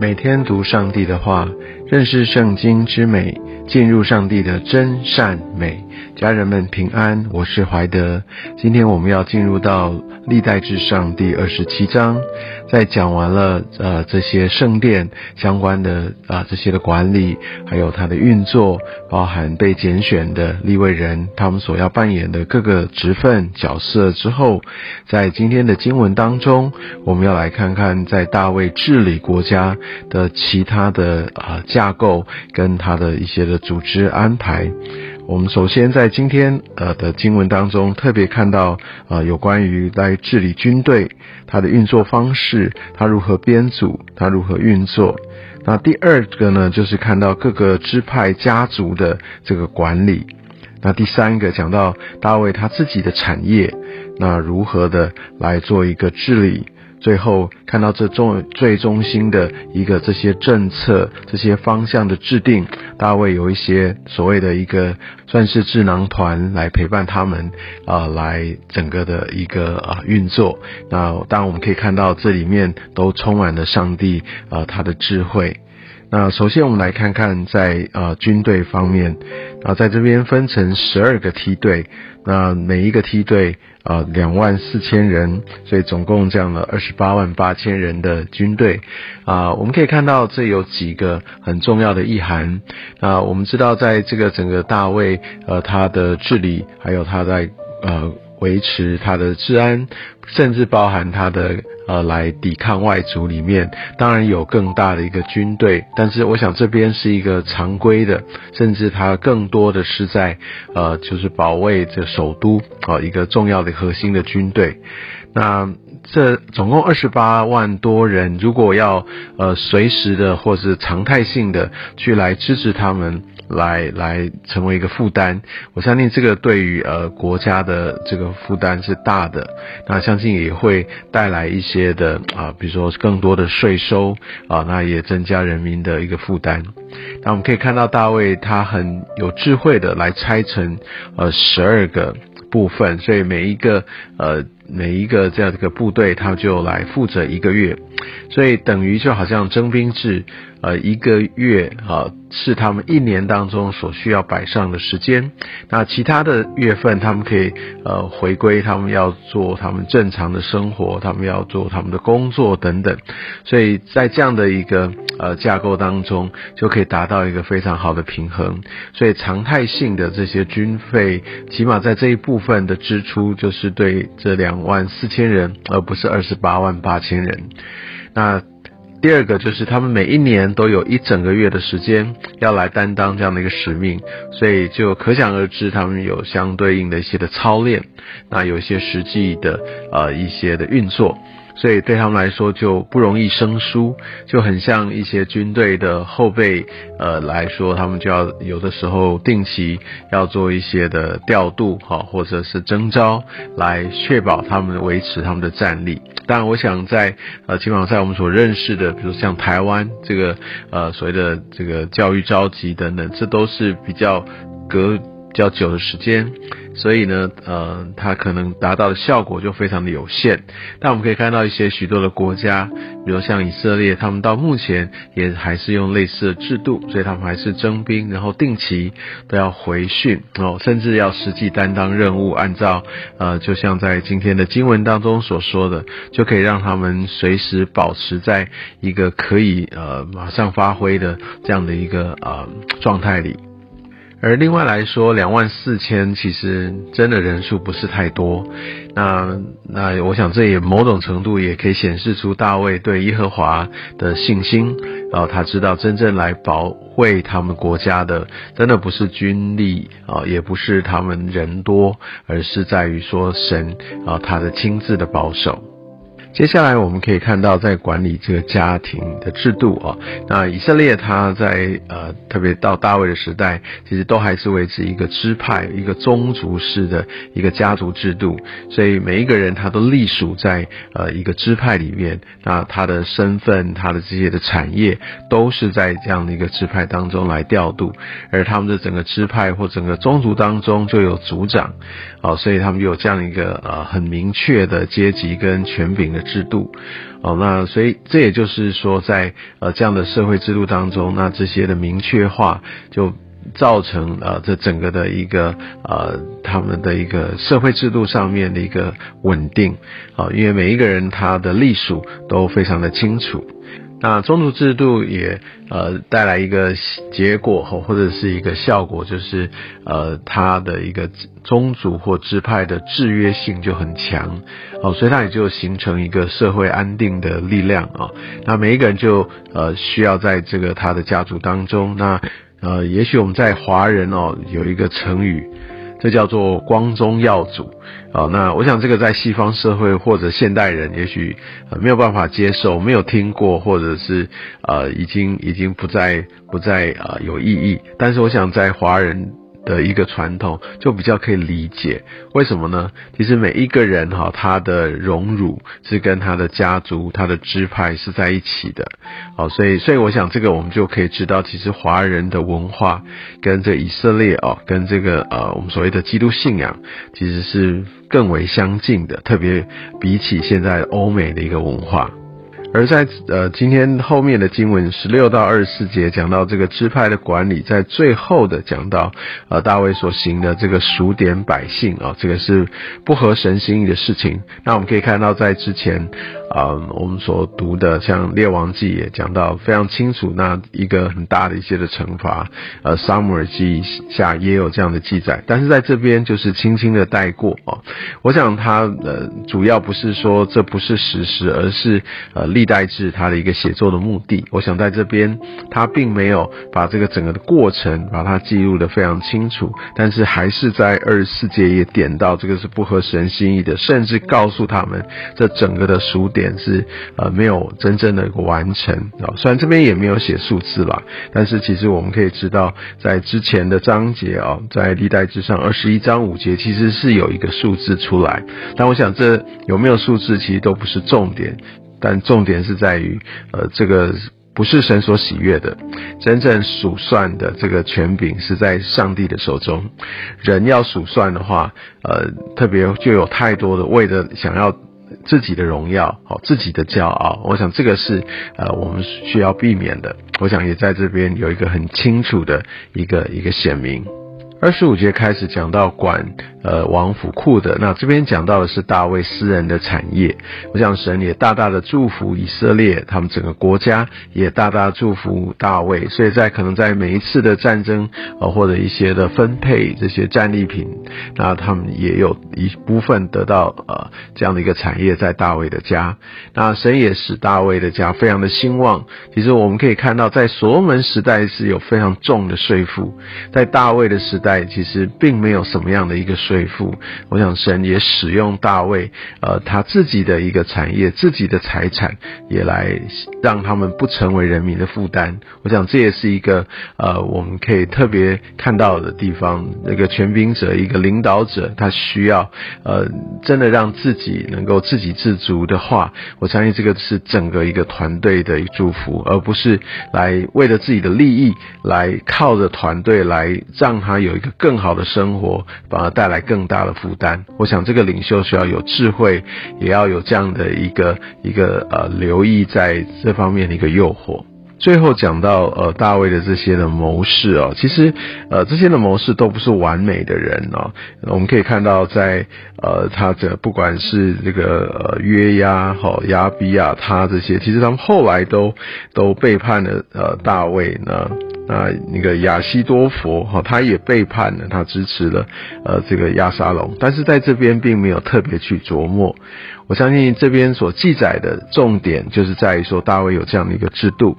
每天读上帝的话，认识圣经之美，进入上帝的真善美。家人们平安，我是怀德。今天我们要进入到历代至上第二十七章，在讲完了呃这些圣殿相关的啊这些的管理，还有它的运作，包含被拣选的立位人他们所要扮演的各个职分角色之后，在今天的经文当中，我们要来看看在大卫治理国家的其他的啊架构跟他的一些的组织安排。我们首先在今天呃的经文当中特别看到啊有关于来治理军队它的运作方式，它如何编组，它如何运作。那第二个呢，就是看到各个支派家族的这个管理。那第三个讲到大卫他自己的产业，那如何的来做一个治理。最后看到这中最中心的一个这些政策、这些方向的制定，大卫有一些所谓的一个算是智囊团来陪伴他们啊，来整个的一个啊运作。那当然我们可以看到这里面都充满了上帝啊他的智慧。那首先我们来看看在呃军队方面。啊，在这边分成十二个梯队，那每一个梯队啊两万四千人，所以总共这样了二十八万八千人的军队。啊，我们可以看到这有几个很重要的意涵。啊，我们知道在这个整个大卫呃他的治理，还有他在呃。维持他的治安，甚至包含他的呃来抵抗外族里面，当然有更大的一个军队，但是我想这边是一个常规的，甚至它更多的是在呃就是保卫这首都啊一个重要的核心的军队。那这总共二十八万多人，如果要呃随时的或是常态性的去来支持他们。来来成为一个负担，我相信这个对于呃国家的这个负担是大的，那相信也会带来一些的啊，比如说更多的税收啊，那也增加人民的一个负担。那我们可以看到大卫他很有智慧的来拆成呃十二个部分，所以每一个呃。每一个这样的一个部队，他就来负责一个月，所以等于就好像征兵制，呃，一个月啊是他们一年当中所需要摆上的时间。那其他的月份，他们可以呃回归，他们要做他们正常的生活，他们要做他们的工作等等。所以在这样的一个呃架构当中，就可以达到一个非常好的平衡。所以常态性的这些军费，起码在这一部分的支出，就是对这两。万四千人，而不是二十八万八千人。那第二个就是他们每一年都有一整个月的时间要来担当这样的一个使命，所以就可想而知，他们有相对应的一些的操练，那有一些实际的呃一些的运作。所以对他们来说就不容易生疏，就很像一些军队的后备，呃来说，他们就要有的时候定期要做一些的调度，哈，或者是征召，来确保他们维持他们的战力。当然，我想在呃，起码在我们所认识的，比如像台湾这个呃所谓的这个教育召集等等，这都是比较隔比较久的时间。所以呢，呃，它可能达到的效果就非常的有限。但我们可以看到一些许多的国家，比如像以色列，他们到目前也还是用类似的制度，所以他们还是征兵，然后定期都要回训，哦，甚至要实际担当任务，按照呃，就像在今天的经文当中所说的，就可以让他们随时保持在一个可以呃马上发挥的这样的一个呃状态里。而另外来说，两万四千其实真的人数不是太多。那那我想这也某种程度也可以显示出大卫对耶和华的信心。然后他知道真正来保卫他们国家的，真的不是军力啊，也不是他们人多，而是在于说神啊他的亲自的保守。接下来我们可以看到，在管理这个家庭的制度啊，那以色列他在呃，特别到大卫的时代，其实都还是维持一个支派、一个宗族式的一个家族制度，所以每一个人他都隶属在呃一个支派里面，那他的身份、他的这些的产业，都是在这样的一个支派当中来调度，而他们的整个支派或整个宗族当中就有族长，哦，所以他们有这样一个呃很明确的阶级跟权柄的。制度。哦，那所以这也就是说，在呃这样的社会制度当中，那这些的明确化就造成呃这整个的一个呃他们的一个社会制度上面的一个稳定。啊，因为每一个人他的隶属都非常的清楚。那宗族制度也呃带来一个结果或或者是一个效果，就是呃它的一个宗族或支派的制约性就很强哦，所以它也就形成一个社会安定的力量啊。那每一个人就呃需要在这个他的家族当中，那呃也许我们在华人哦有一个成语。这叫做光宗耀祖啊，那我想这个在西方社会或者现代人也许没有办法接受，没有听过，或者是呃已经已经不再不再呃有意义，但是我想在华人。的一个传统就比较可以理解，为什么呢？其实每一个人哈，他的荣辱是跟他的家族、他的支派是在一起的，好，所以所以我想这个我们就可以知道，其实华人的文化跟这以色列哦，跟这个呃我们所谓的基督信仰其实是更为相近的，特别比起现在欧美的一个文化。而在呃今天后面的经文十六到二十四节讲到这个支派的管理，在最后的讲到呃大卫所行的这个数点百姓啊，这个是不合神心意的事情。那我们可以看到在之前。啊，我们所读的像《列王记》也讲到非常清楚，那一个很大的一些的惩罚。呃，《撒母耳记》下也有这样的记载，但是在这边就是轻轻的带过啊。我想他呃主要不是说这不是史实，而是呃历代志他的一个写作的目的。我想在这边他并没有把这个整个的过程把它记录的非常清楚，但是还是在二十四节也点到这个是不合神心意的，甚至告诉他们这整个的数。点是呃没有真正的完成啊，虽然这边也没有写数字啦，但是其实我们可以知道，在之前的章节啊，在历代之上二十一章五节，其实是有一个数字出来。但我想这有没有数字，其实都不是重点，但重点是在于呃这个不是神所喜悦的，真正数算的这个权柄是在上帝的手中。人要数算的话，呃特别就有太多的为了想要。自己的荣耀，好，自己的骄傲，我想这个是呃我们需要避免的。我想也在这边有一个很清楚的一个一个显明。二十五节开始讲到管呃王府库的，那这边讲到的是大卫私人的产业。我想神也大大的祝福以色列，他们整个国家也大大祝福大卫。所以在可能在每一次的战争呃或者一些的分配这些战利品，那他们也有一部分得到呃这样的一个产业在大卫的家。那神也使大卫的家非常的兴旺。其实我们可以看到，在所罗门时代是有非常重的税负，在大卫的时代。在其实并没有什么样的一个税负，我想神也使用大卫，呃，他自己的一个产业、自己的财产，也来让他们不成为人民的负担。我想这也是一个呃，我们可以特别看到的地方。那个权柄者、一个领导者，他需要呃，真的让自己能够自给自足的话，我相信这个是整个一个团队的祝福，而不是来为了自己的利益来靠着团队来让他有。一个更好的生活，反而带来更大的负担。我想这个领袖需要有智慧，也要有这样的一个一个呃留意在这方面的一个诱惑。最后讲到呃大卫的这些的谋士哦，其实呃这些的谋士都不是完美的人哦。我们可以看到在呃他的不管是这个呃约押哈亚比亚他这些，其实他们后来都都背叛了呃大卫呢。那那个亚西多佛哈，他也背叛了，他支持了呃这个亚沙龙，但是在这边并没有特别去琢磨。我相信这边所记载的重点就是在于说大卫有这样的一个制度，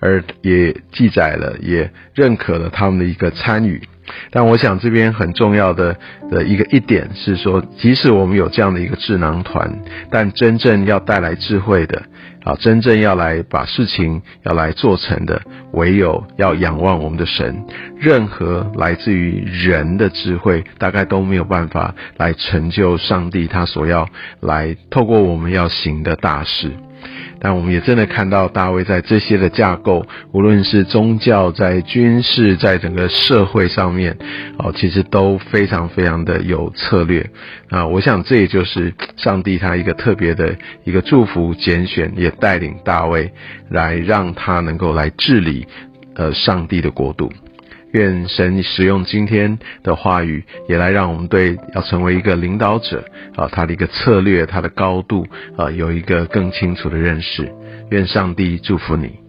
而也记载了，也认可了他们的一个参与。但我想这边很重要的的一个一点是说，即使我们有这样的一个智囊团，但真正要带来智慧的。啊，真正要来把事情要来做成的，唯有要仰望我们的神。任何来自于人的智慧，大概都没有办法来成就上帝他所要来透过我们要行的大事。但我们也真的看到大卫在这些的架构，无论是宗教、在军事、在整个社会上面，哦，其实都非常非常的有策略啊。我想这也就是上帝他一个特别的一个祝福、拣选，也带领大卫来让他能够来治理呃上帝的国度。愿神使用今天的话语，也来让我们对要成为一个领导者啊，他的一个策略、他的高度啊，有一个更清楚的认识。愿上帝祝福你。